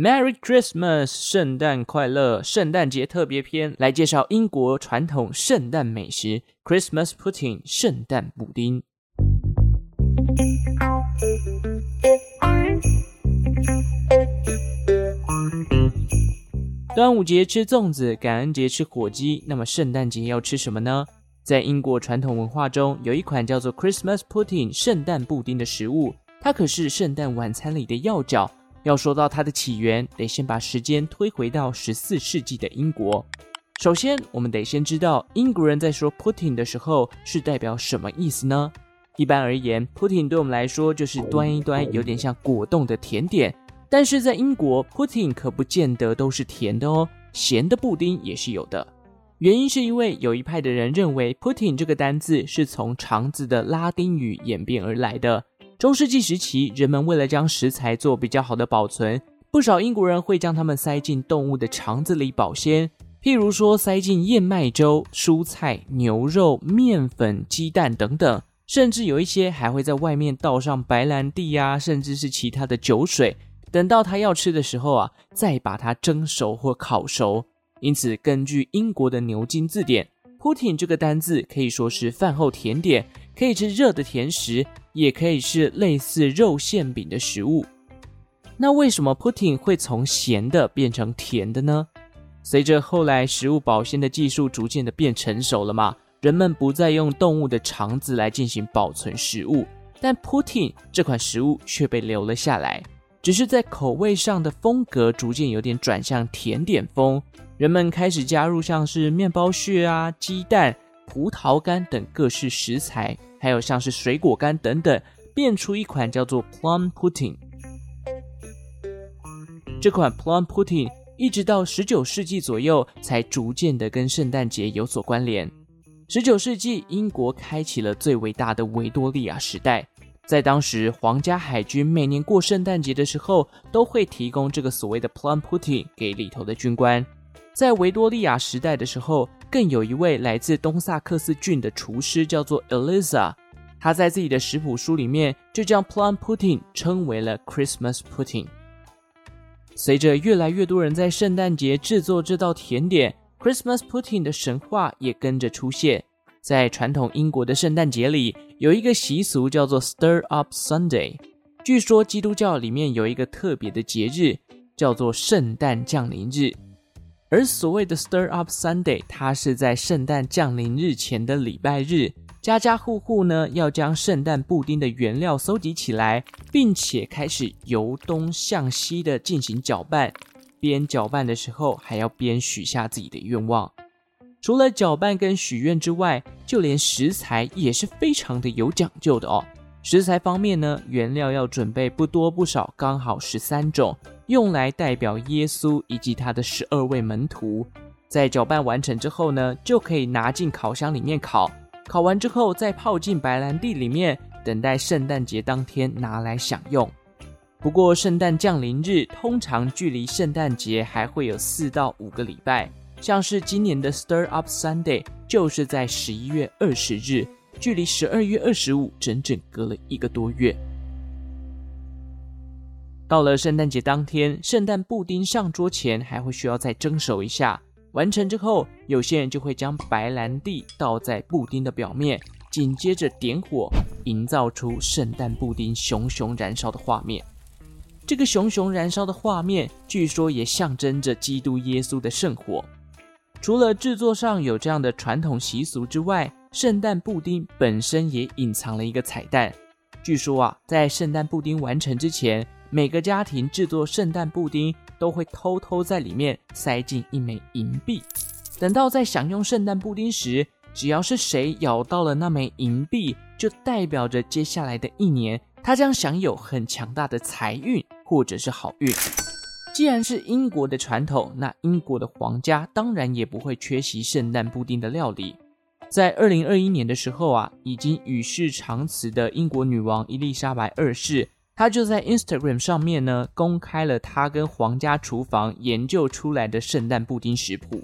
Merry Christmas，圣诞快乐！圣诞节特别篇来介绍英国传统圣诞美食 Christmas Pudding，圣诞布丁。端午节吃粽子，感恩节吃火鸡，那么圣诞节要吃什么呢？在英国传统文化中，有一款叫做 Christmas Pudding 圣诞布丁的食物，它可是圣诞晚餐里的要角。要说到它的起源，得先把时间推回到十四世纪的英国。首先，我们得先知道英国人在说 pudding 的时候是代表什么意思呢？一般而言，pudding 对我们来说就是端一端有点像果冻的甜点。但是在英国，pudding 可不见得都是甜的哦，咸的布丁也是有的。原因是因为有一派的人认为 pudding 这个单字是从肠子的拉丁语演变而来的。中世纪时期，人们为了将食材做比较好的保存，不少英国人会将它们塞进动物的肠子里保鲜。譬如说，塞进燕麦粥、蔬菜、牛肉、面粉、鸡蛋等等，甚至有一些还会在外面倒上白兰地呀，甚至是其他的酒水。等到他要吃的时候啊，再把它蒸熟或烤熟。因此，根据英国的牛津字典，pudding 这个单字可以说是饭后甜点，可以吃热的甜食。也可以是类似肉馅饼的食物。那为什么 pudding 会从咸的变成甜的呢？随着后来食物保鲜的技术逐渐的变成熟了嘛，人们不再用动物的肠子来进行保存食物，但 pudding 这款食物却被留了下来，只是在口味上的风格逐渐有点转向甜点风，人们开始加入像是面包屑啊、鸡蛋、葡萄干等各式食材。还有像是水果干等等，变出一款叫做 Plum Pudding。这款 Plum Pudding 一直到十九世纪左右，才逐渐的跟圣诞节有所关联。十九世纪，英国开启了最伟大的维多利亚时代。在当时，皇家海军每年过圣诞节的时候，都会提供这个所谓的 Plum Pudding 给里头的军官。在维多利亚时代的时候，更有一位来自东萨克斯郡的厨师，叫做 Eliza。他在自己的食谱书里面就将 Plum Pudding 称为了 Christmas Pudding。随着越来越多人在圣诞节制作这道甜点，Christmas Pudding 的神话也跟着出现。在传统英国的圣诞节里，有一个习俗叫做 Stir Up Sunday。据说基督教里面有一个特别的节日，叫做圣诞降临日。而所谓的 Stir Up Sunday，它是在圣诞降临日前的礼拜日，家家户户呢要将圣诞布丁的原料搜集起来，并且开始由东向西的进行搅拌。边搅拌的时候，还要边许下自己的愿望。除了搅拌跟许愿之外，就连食材也是非常的有讲究的哦。食材方面呢，原料要准备不多不少，刚好十三种。用来代表耶稣以及他的十二位门徒，在搅拌完成之后呢，就可以拿进烤箱里面烤。烤完之后，再泡进白兰地里面，等待圣诞节当天拿来享用。不过，圣诞降临日通常距离圣诞节还会有四到五个礼拜，像是今年的 Stir Up Sunday 就是在十一月二十日，距离十二月二十五整整隔了一个多月。到了圣诞节当天，圣诞布丁上桌前还会需要再蒸熟一下。完成之后，有些人就会将白兰地倒在布丁的表面，紧接着点火，营造出圣诞布丁熊熊燃烧的画面。这个熊熊燃烧的画面，据说也象征着基督耶稣的圣火。除了制作上有这样的传统习俗之外，圣诞布丁本身也隐藏了一个彩蛋。据说啊，在圣诞布丁完成之前，每个家庭制作圣诞布丁都会偷偷在里面塞进一枚银币，等到在享用圣诞布丁时，只要是谁咬到了那枚银币，就代表着接下来的一年他将享有很强大的财运或者是好运。既然是英国的传统，那英国的皇家当然也不会缺席圣诞布丁的料理。在二零二一年的时候啊，已经与世长辞的英国女王伊丽莎白二世。他就在 Instagram 上面呢，公开了他跟皇家厨房研究出来的圣诞布丁食谱，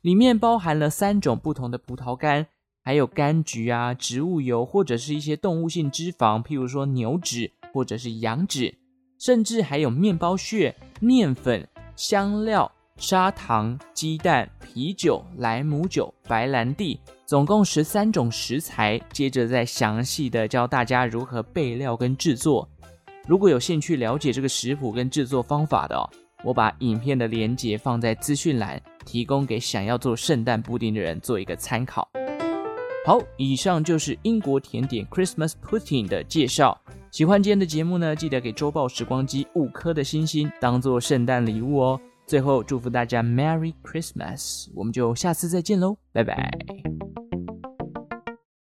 里面包含了三种不同的葡萄干，还有柑橘啊、植物油或者是一些动物性脂肪，譬如说牛脂或者是羊脂，甚至还有面包屑、面粉、香料、砂糖、鸡蛋、啤酒、莱姆酒、白兰地，总共十三种食材。接着再详细的教大家如何备料跟制作。如果有兴趣了解这个食谱跟制作方法的哦，我把影片的连接放在资讯栏，提供给想要做圣诞布丁的人做一个参考。好，以上就是英国甜点 Christmas Pudding 的介绍。喜欢今天的节目呢，记得给周报时光机五颗的星星，当做圣诞礼物哦。最后祝福大家 Merry Christmas，我们就下次再见喽，拜拜。